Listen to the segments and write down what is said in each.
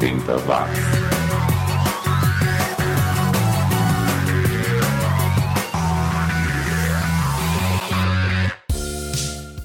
80 watts.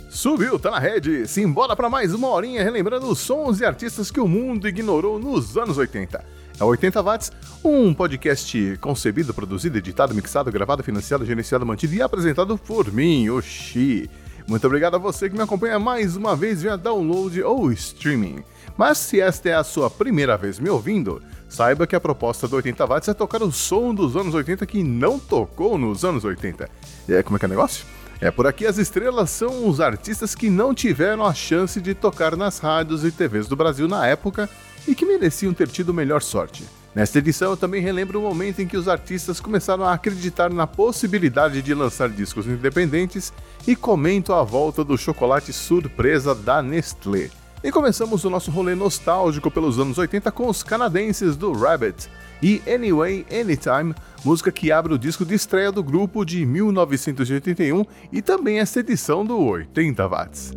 Subiu, tá na rede. Simbora para mais uma horinha relembrando os sons e artistas que o mundo ignorou nos anos 80. É 80 Watts, um podcast concebido, produzido, editado, mixado, gravado, financiado, gerenciado, mantido e apresentado por mim, Oxi. Muito obrigado a você que me acompanha mais uma vez via download ou streaming. Mas se esta é a sua primeira vez me ouvindo, saiba que a proposta do 80 Watts é tocar o som dos anos 80 que não tocou nos anos 80. E aí, como é que é o negócio? É por aqui as estrelas são os artistas que não tiveram a chance de tocar nas rádios e TVs do Brasil na época e que mereciam ter tido melhor sorte. Nesta edição eu também relembro o momento em que os artistas começaram a acreditar na possibilidade de lançar discos independentes e comento a volta do chocolate surpresa da Nestlé. E começamos o nosso rolê nostálgico pelos anos 80 com os canadenses do Rabbit e Anyway Anytime, música que abre o disco de estreia do grupo de 1981 e também esta edição do 80 Watts.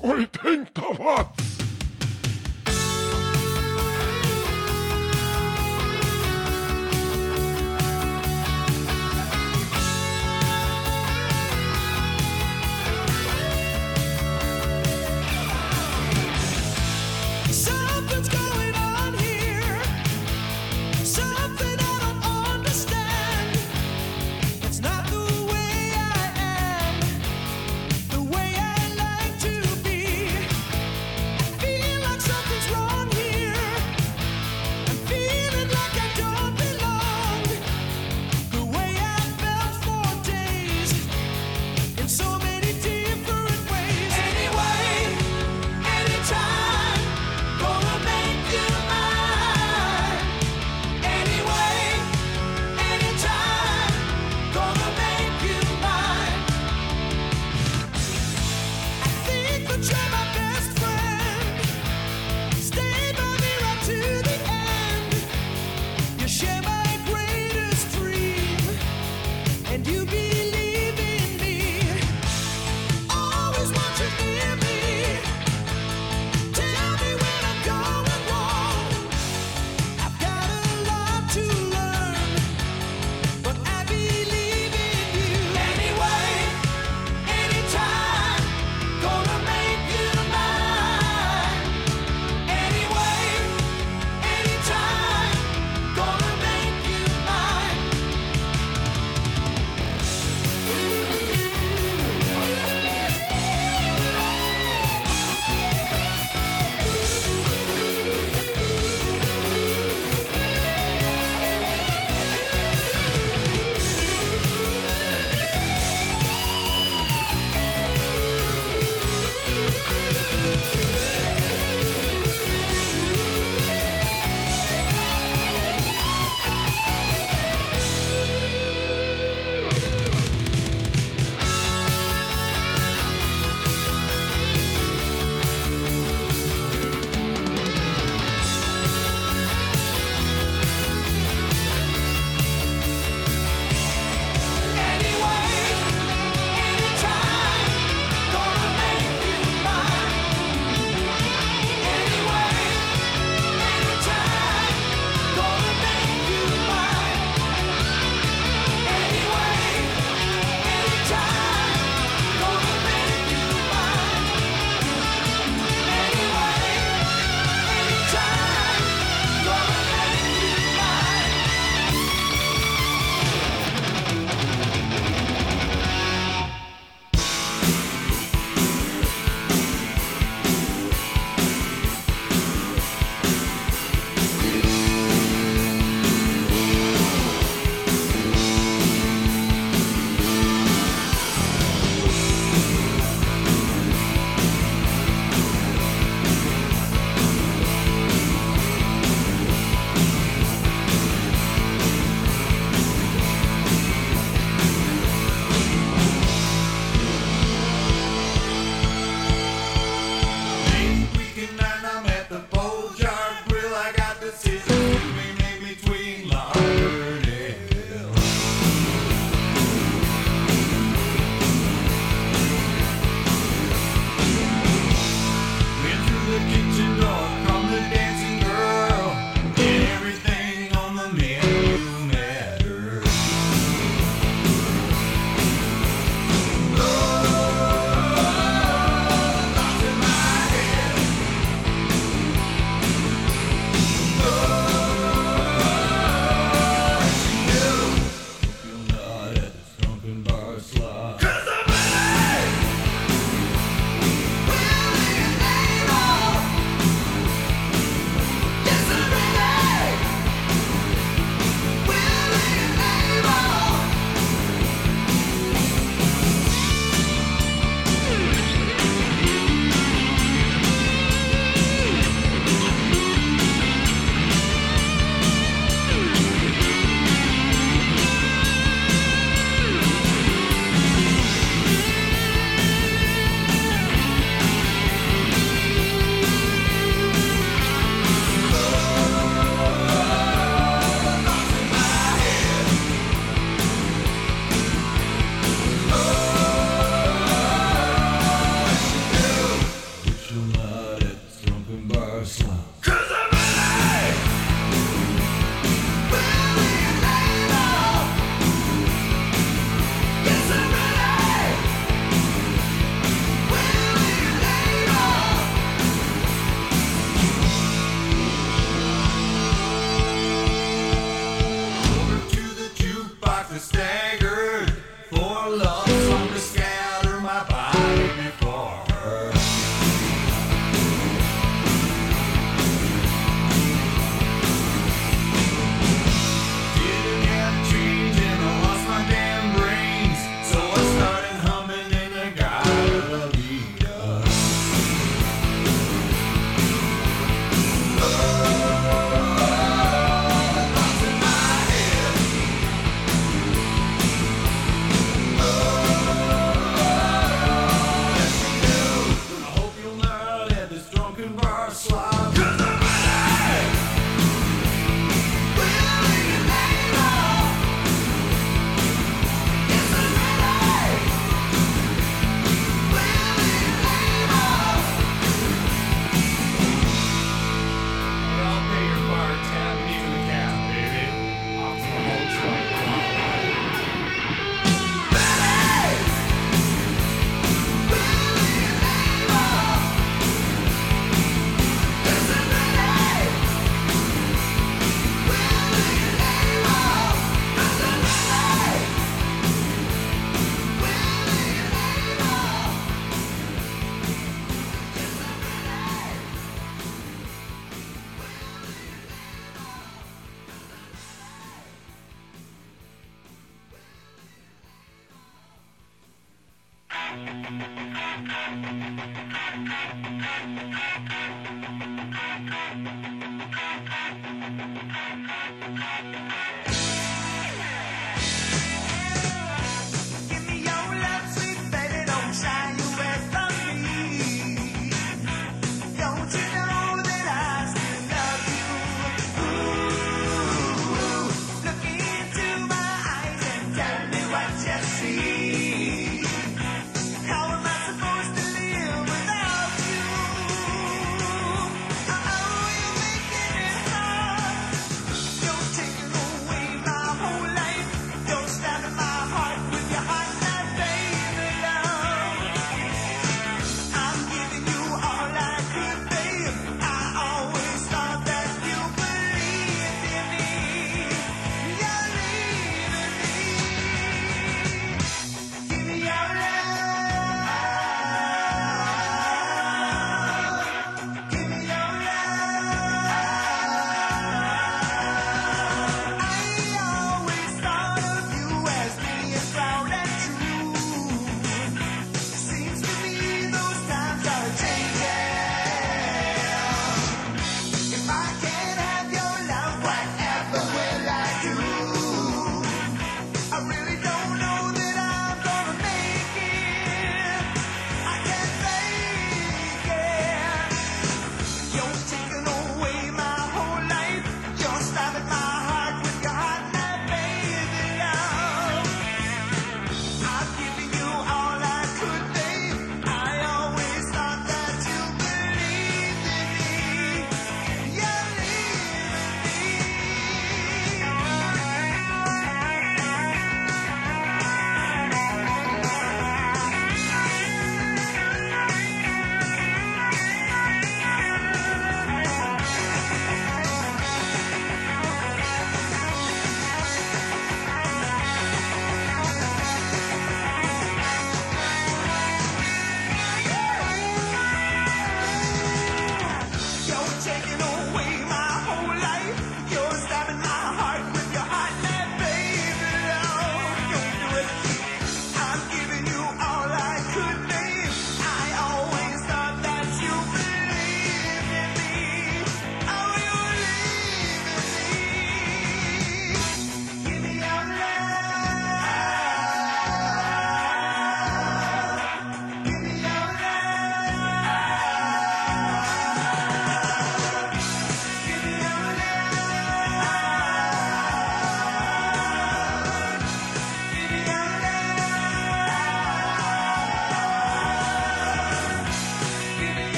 80 watts!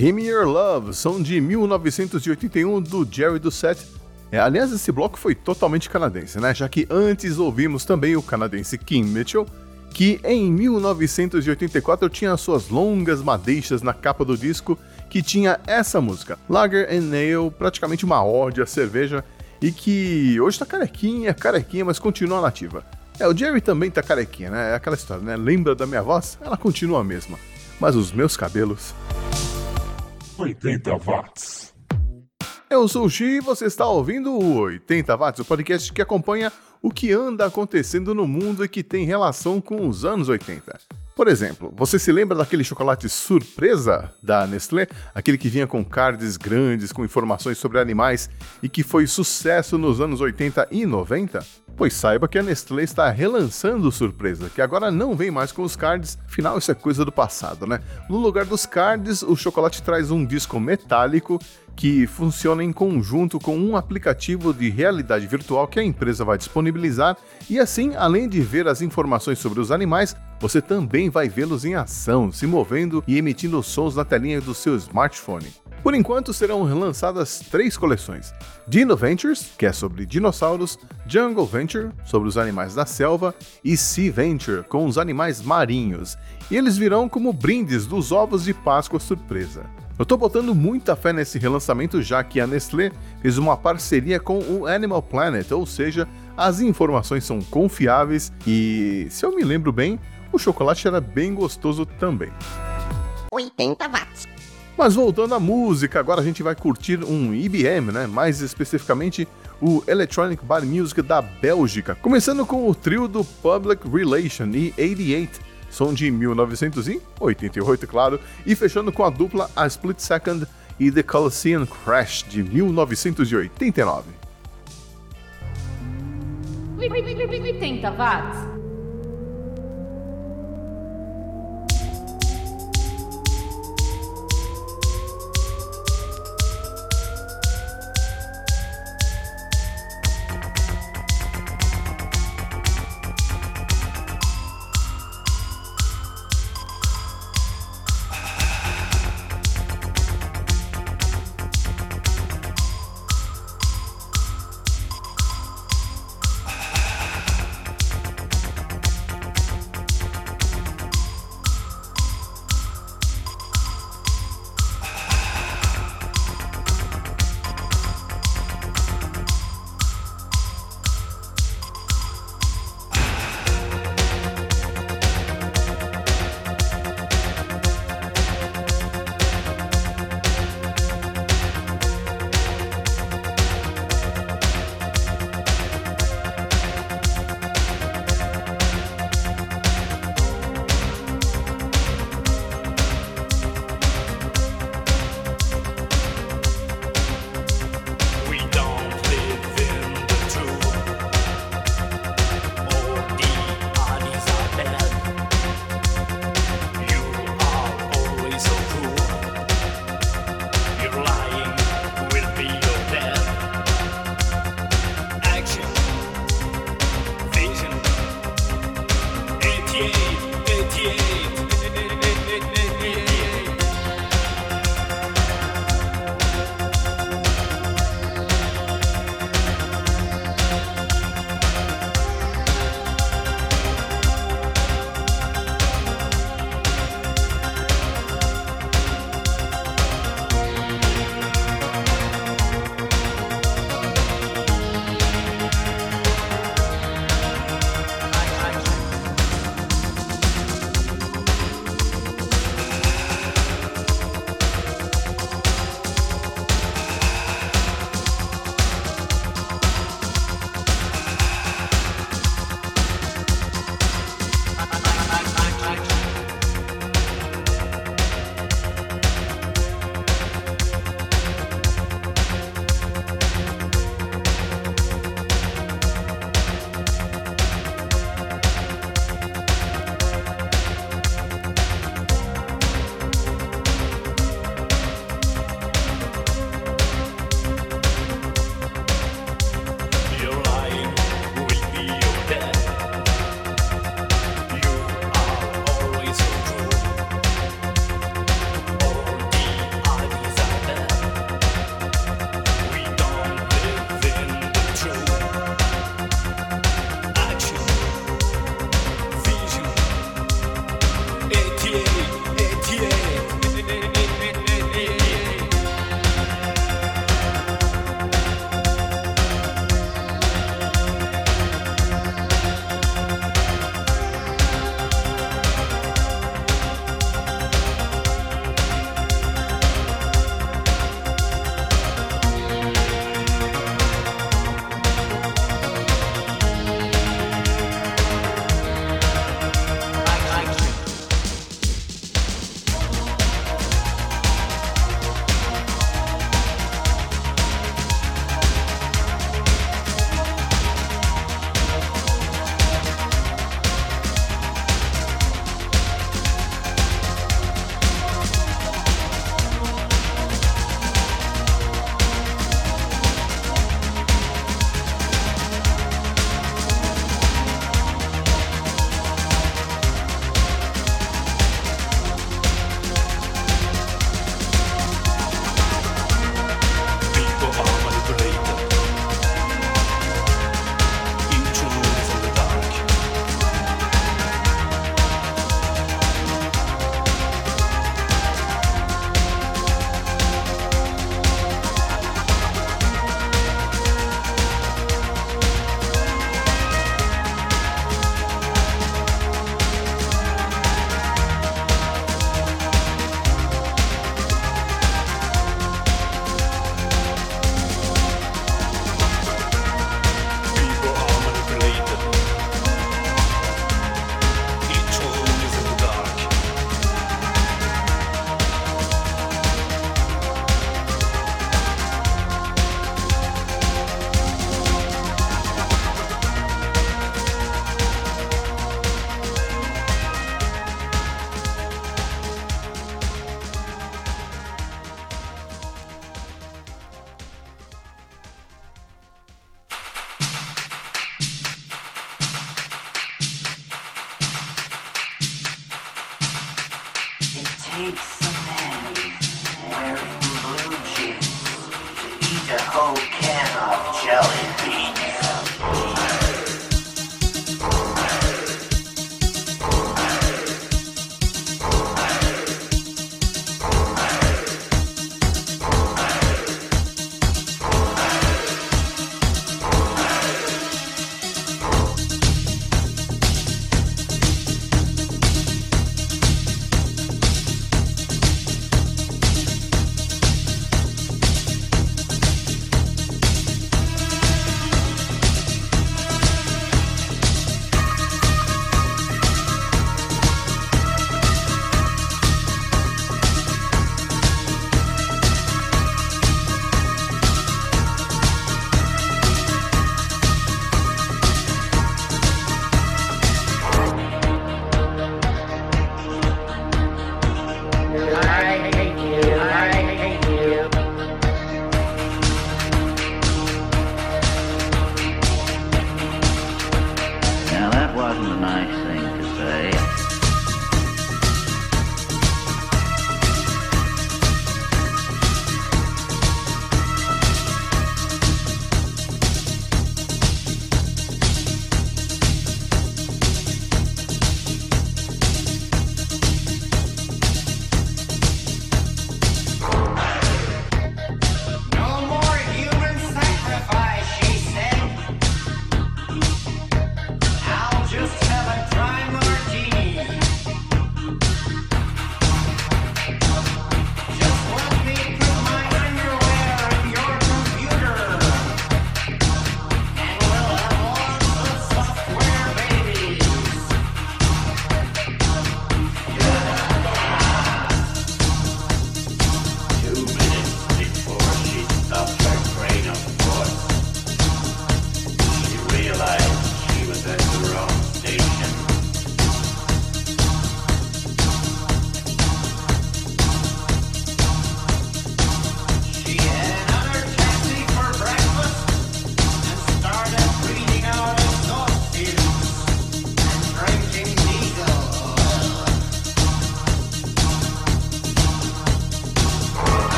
Give Me Your Love, som de 1981 do Jerry Doucette. É, aliás, esse bloco foi totalmente canadense, né? Já que antes ouvimos também o canadense Kim Mitchell, que em 1984 tinha suas longas madeixas na capa do disco que tinha essa música, Lager and Ale, praticamente uma ode à cerveja, e que hoje tá carequinha, carequinha, mas continua nativa. É, o Jerry também tá carequinha, né? É aquela história, né? Lembra da minha voz? Ela continua a mesma. Mas os meus cabelos 80 watts. Eu sou o Xi e você está ouvindo o 80 Watts, o podcast que acompanha o que anda acontecendo no mundo e que tem relação com os anos 80. Por exemplo, você se lembra daquele chocolate surpresa da Nestlé? Aquele que vinha com cards grandes com informações sobre animais e que foi sucesso nos anos 80 e 90? Pois saiba que a Nestlé está relançando o surpresa, que agora não vem mais com os cards, afinal isso é coisa do passado, né? No lugar dos cards, o chocolate traz um disco metálico que funciona em conjunto com um aplicativo de realidade virtual que a empresa vai disponibilizar, e assim, além de ver as informações sobre os animais, você também vai vê-los em ação, se movendo e emitindo sons na telinha do seu smartphone. Por enquanto serão lançadas três coleções: Dino Ventures, que é sobre dinossauros, Jungle Venture, sobre os animais da selva, e Sea Venture, com os animais marinhos. E eles virão como brindes dos ovos de Páscoa surpresa. Eu tô botando muita fé nesse relançamento já que a Nestlé fez uma parceria com o Animal Planet, ou seja, as informações são confiáveis e, se eu me lembro bem, o chocolate era bem gostoso também. 80 watts. Mas voltando à música, agora a gente vai curtir um IBM, né? Mais especificamente o Electronic Bar Music da Bélgica, começando com o trio do Public Relation e 88, som de 1988, claro, e fechando com a dupla A Split Second e The Coliseum Crash de 1989. 80 watts.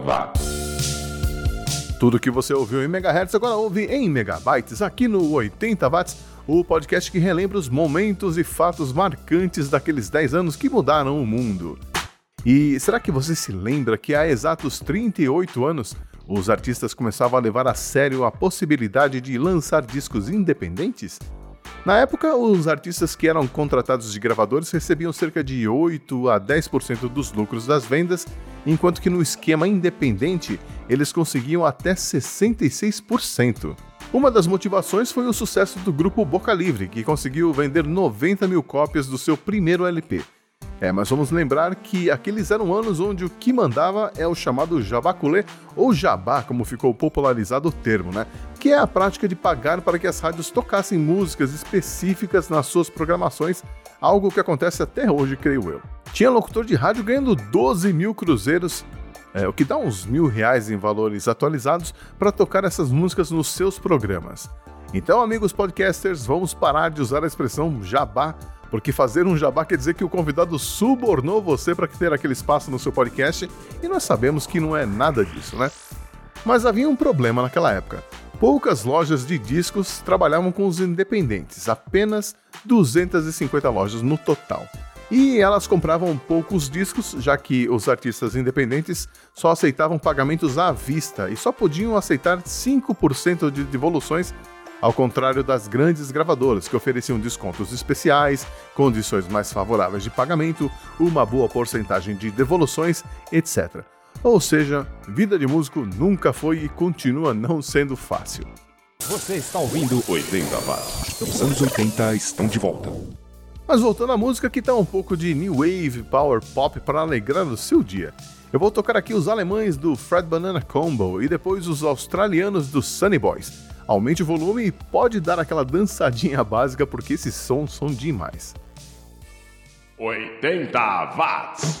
80 watts. Tudo que você ouviu em megahertz agora ouve em megabytes aqui no 80 watts, o podcast que relembra os momentos e fatos marcantes daqueles 10 anos que mudaram o mundo. E será que você se lembra que há exatos 38 anos os artistas começavam a levar a sério a possibilidade de lançar discos independentes? Na época, os artistas que eram contratados de gravadores recebiam cerca de 8 a 10% dos lucros das vendas, enquanto que no esquema independente eles conseguiam até 66%. Uma das motivações foi o sucesso do grupo Boca Livre, que conseguiu vender 90 mil cópias do seu primeiro LP. É, mas vamos lembrar que aqueles eram anos onde o que mandava é o chamado jabaculê, ou jabá, como ficou popularizado o termo, né? Que é a prática de pagar para que as rádios tocassem músicas específicas nas suas programações, algo que acontece até hoje, creio eu. Tinha locutor de rádio ganhando 12 mil cruzeiros, é, o que dá uns mil reais em valores atualizados, para tocar essas músicas nos seus programas. Então, amigos podcasters, vamos parar de usar a expressão jabá porque fazer um jabá quer dizer que o convidado subornou você para ter aquele espaço no seu podcast, e nós sabemos que não é nada disso, né? Mas havia um problema naquela época. Poucas lojas de discos trabalhavam com os independentes, apenas 250 lojas no total. E elas compravam poucos discos, já que os artistas independentes só aceitavam pagamentos à vista e só podiam aceitar 5% de devoluções ao contrário das grandes gravadoras que ofereciam descontos especiais, condições mais favoráveis de pagamento, uma boa porcentagem de devoluções, etc. Ou seja, vida de músico nunca foi e continua não sendo fácil. Você está ouvindo 80 watts. Os anos 80 estão de volta. Mas voltando à música, que tá um pouco de new wave, power pop para alegrar o seu dia. Eu vou tocar aqui os alemães do Fred Banana Combo e depois os australianos do Sunny Boys. Aumente o volume e pode dar aquela dançadinha básica porque esses sons são demais. 80 watts.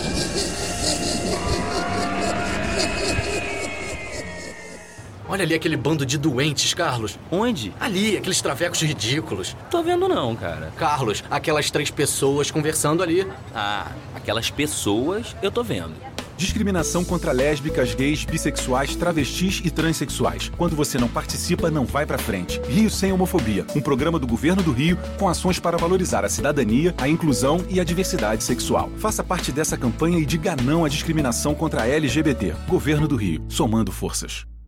Olha ali aquele bando de doentes, Carlos. Onde? Ali, aqueles travecos ridículos. Tô vendo não, cara. Carlos, aquelas três pessoas conversando ali. Ah, aquelas pessoas eu tô vendo. Discriminação contra lésbicas, gays, bissexuais, travestis e transexuais. Quando você não participa, não vai pra frente. Rio Sem Homofobia, um programa do governo do Rio com ações para valorizar a cidadania, a inclusão e a diversidade sexual. Faça parte dessa campanha e diga não à discriminação contra a LGBT. Governo do Rio, somando forças.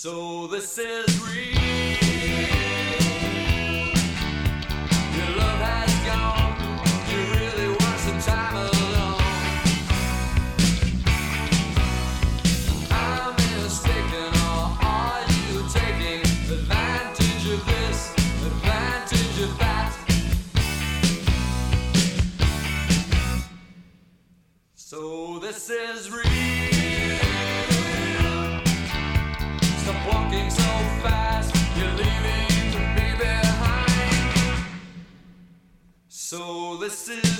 So this is real. promises.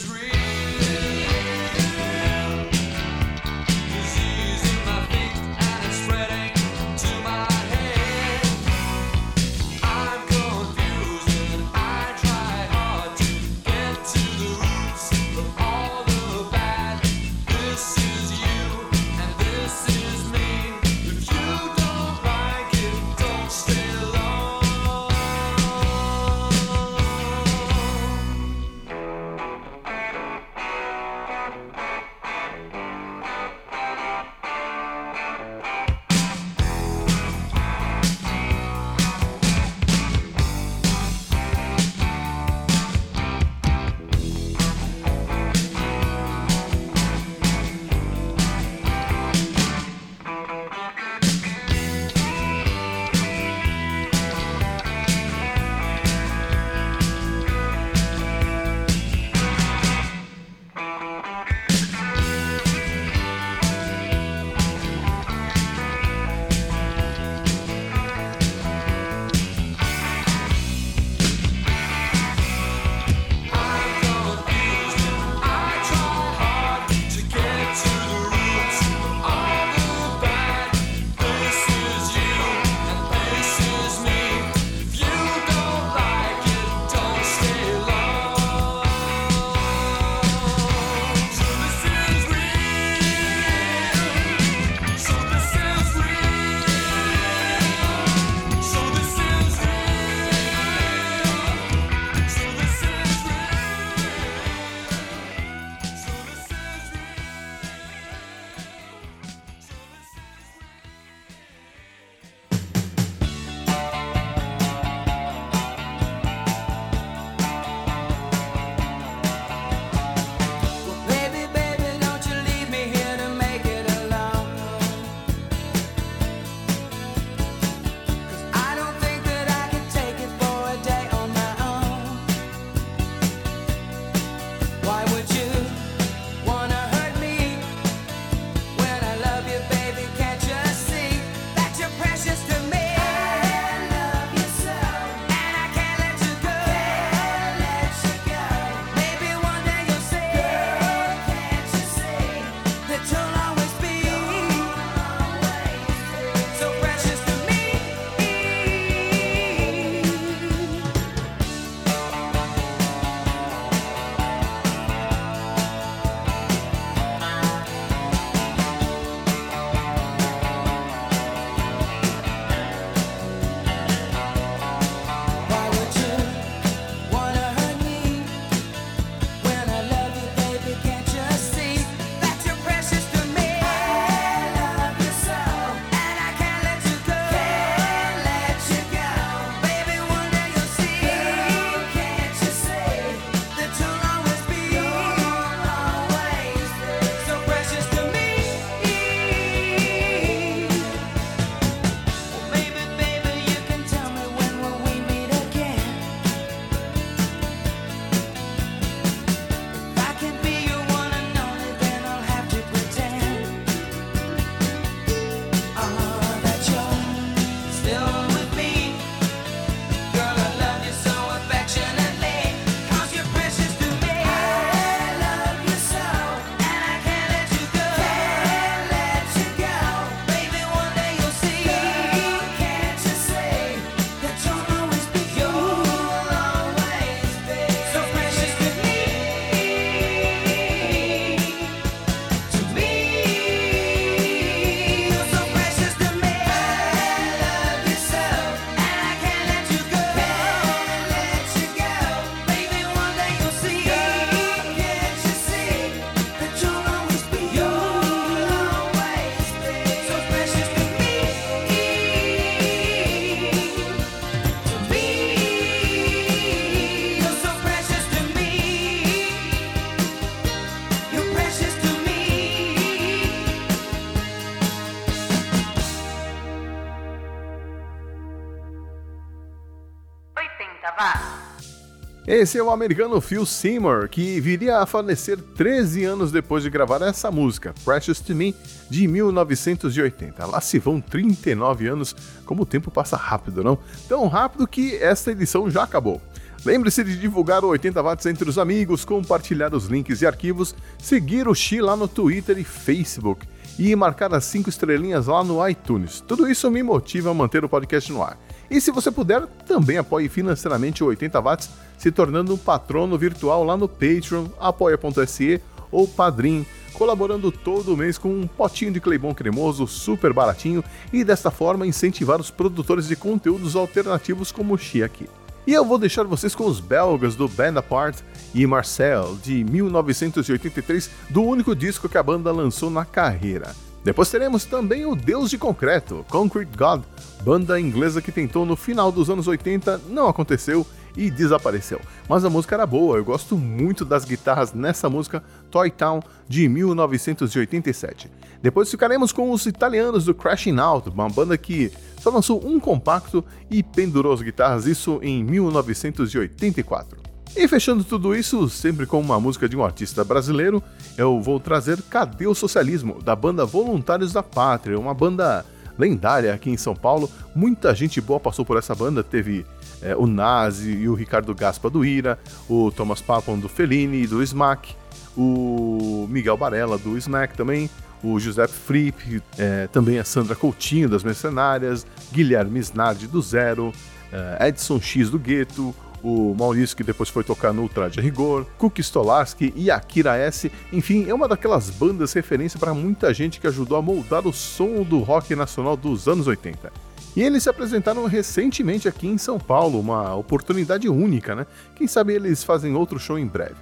Esse é o americano Phil Seymour, que viria a falecer 13 anos depois de gravar essa música, Precious to Me, de 1980. Lá se vão 39 anos, como o tempo passa rápido, não? Tão rápido que esta edição já acabou. Lembre-se de divulgar o 80 watts entre os amigos, compartilhar os links e arquivos, seguir o Xi lá no Twitter e Facebook e marcar as 5 estrelinhas lá no iTunes. Tudo isso me motiva a manter o podcast no ar. E se você puder, também apoie financeiramente o 80 watts, se tornando um patrono virtual lá no Patreon, apoia.se ou Padrim, colaborando todo mês com um potinho de Cleibon cremoso super baratinho e desta forma incentivar os produtores de conteúdos alternativos como o Xi aqui. E eu vou deixar vocês com os belgas do Band Apart e Marcel, de 1983, do único disco que a banda lançou na carreira. Depois teremos também o Deus de Concreto, Concrete God, banda inglesa que tentou no final dos anos 80, não aconteceu e desapareceu. Mas a música era boa, eu gosto muito das guitarras nessa música Toy Town de 1987. Depois ficaremos com os italianos do Crashing Out, uma banda que só lançou um compacto e pendurou as guitarras, isso em 1984. E fechando tudo isso, sempre com uma música de um artista brasileiro, eu vou trazer Cadê o Socialismo, da banda Voluntários da Pátria, uma banda lendária aqui em São Paulo. Muita gente boa passou por essa banda, teve é, o Nazi e o Ricardo Gaspa do Ira, o Thomas Papon do Fellini e do Smack, o Miguel Barella do Snack também, o Giuseppe Fripp, é, também a Sandra Coutinho das Mercenárias, Guilherme Snardi do Zero, é, Edson X do Gueto, o Maurício que depois foi tocar no Ultraje Rigor, Cook Stolarski e Akira S. Enfim, é uma daquelas bandas referência para muita gente que ajudou a moldar o som do rock nacional dos anos 80. E eles se apresentaram recentemente aqui em São Paulo, uma oportunidade única, né? Quem sabe eles fazem outro show em breve.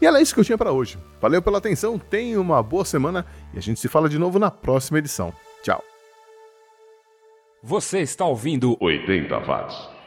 E era isso que eu tinha para hoje. Valeu pela atenção, tenha uma boa semana e a gente se fala de novo na próxima edição. Tchau. Você está ouvindo 80 watts.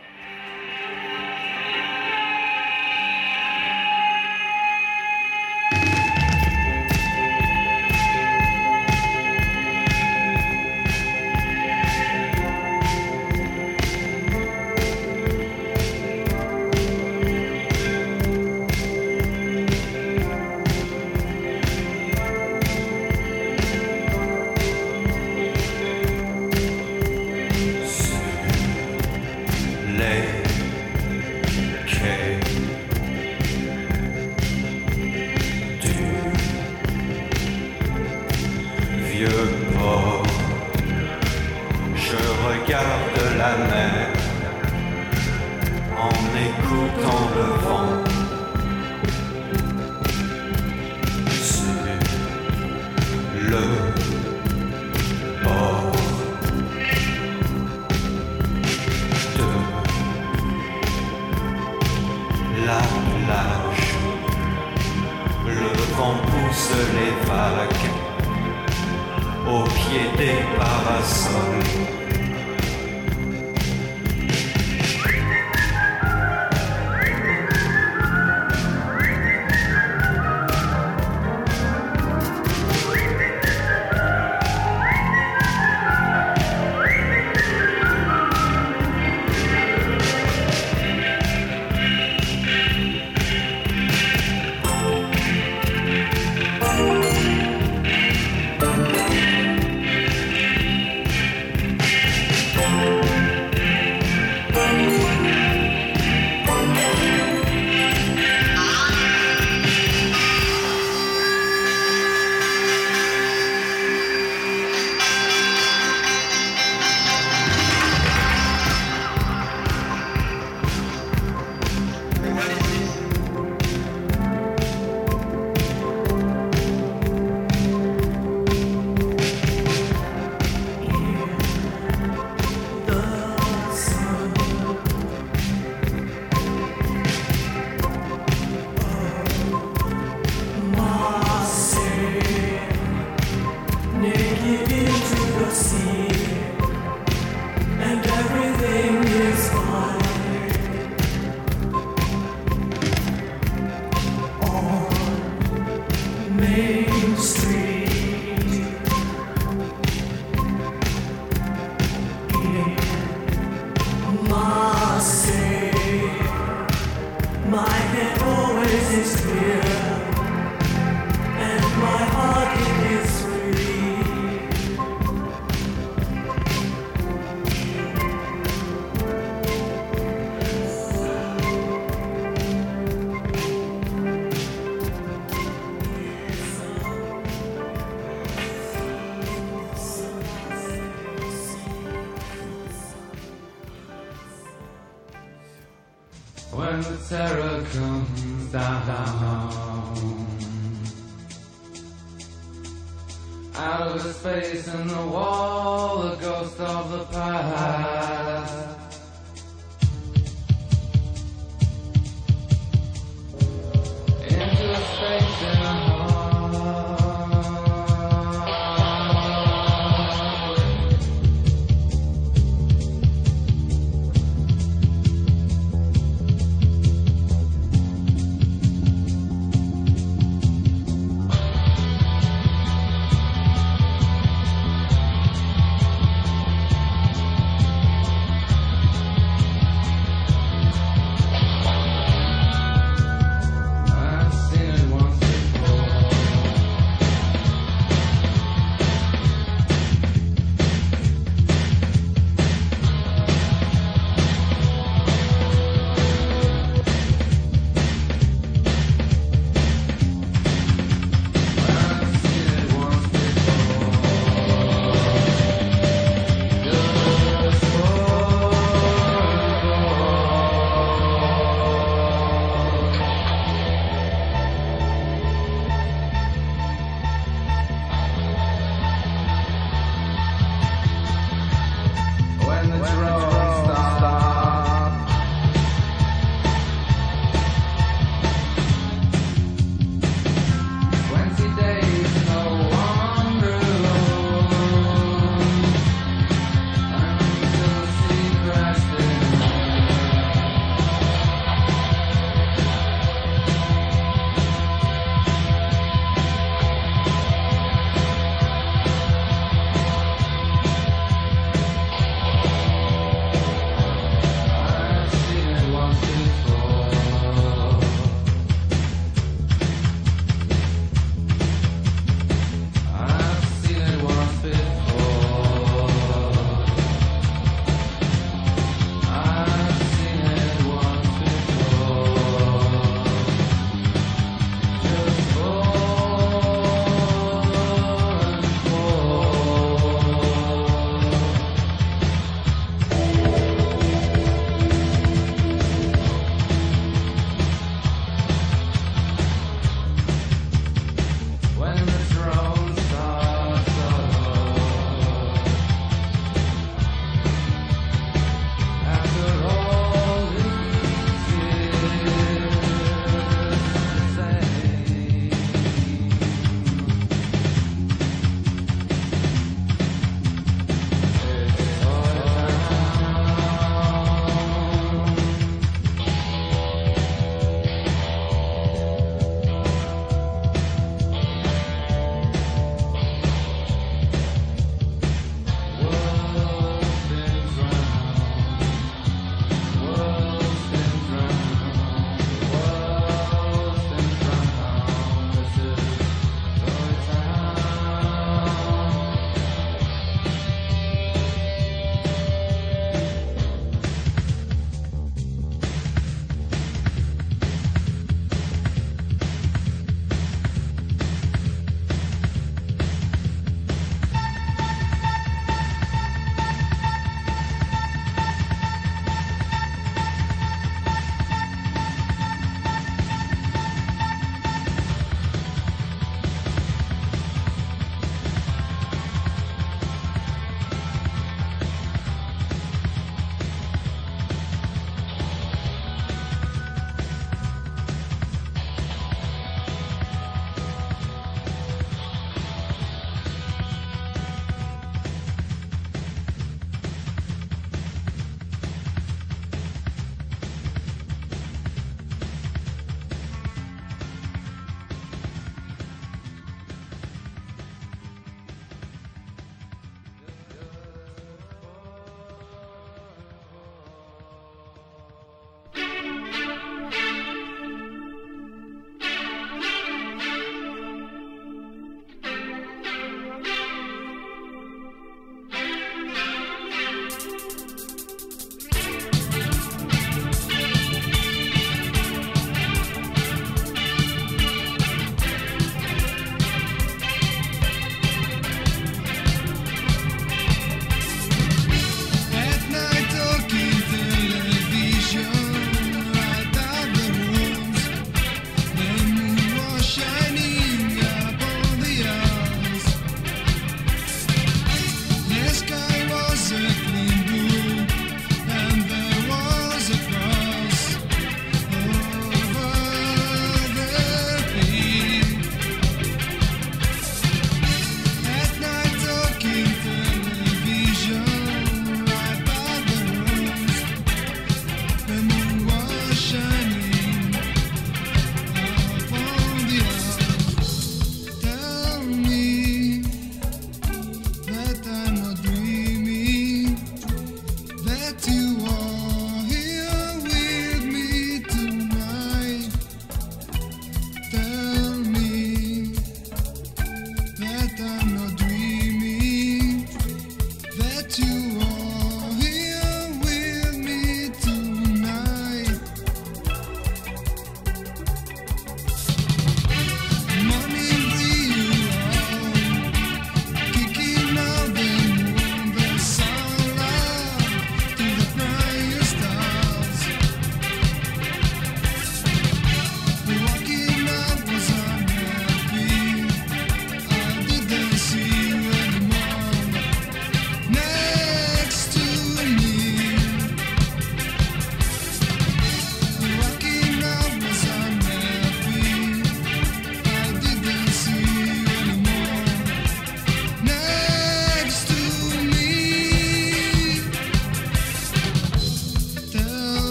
Les vagues au pied des parasols.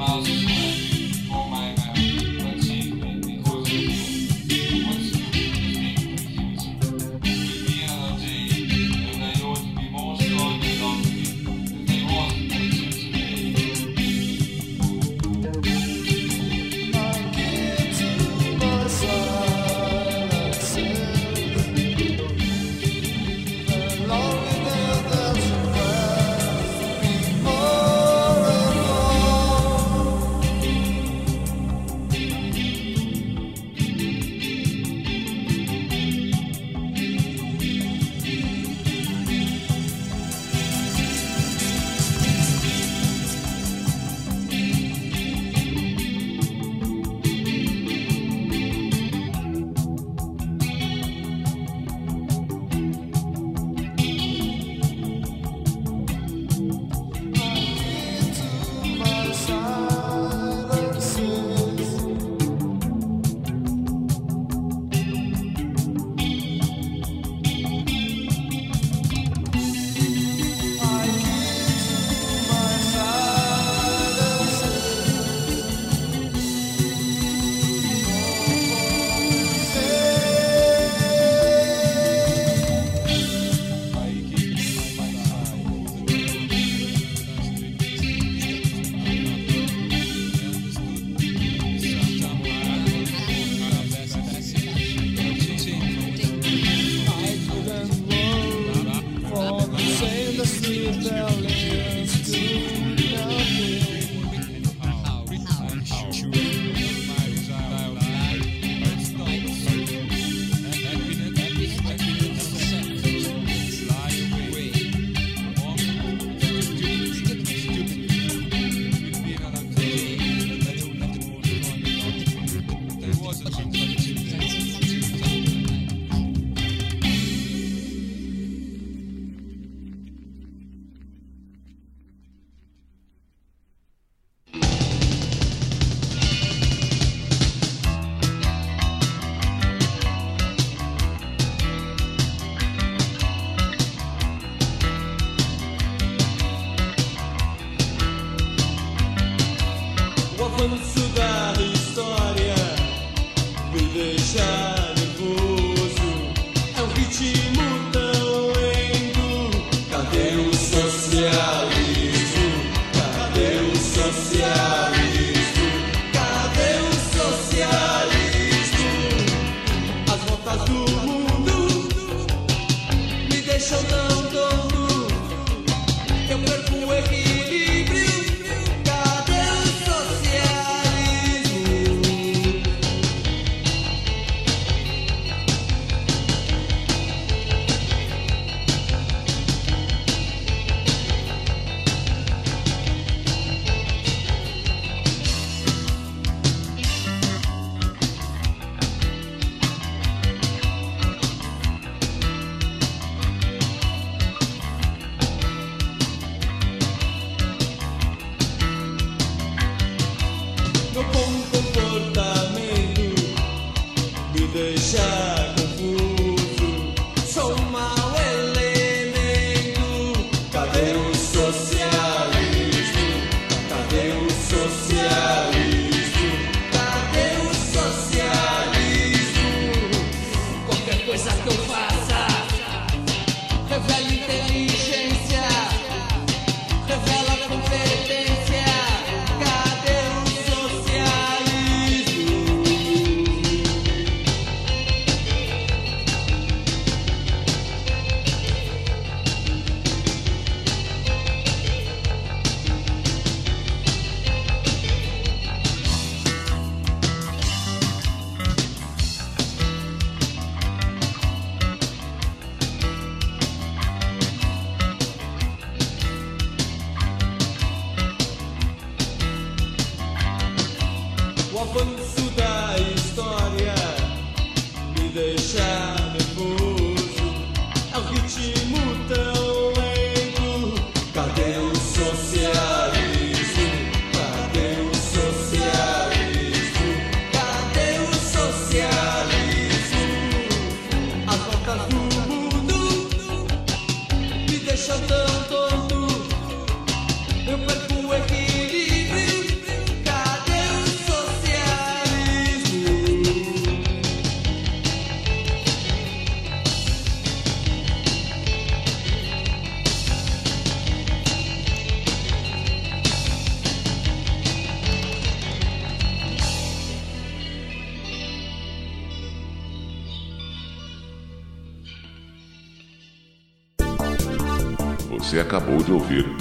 mouse.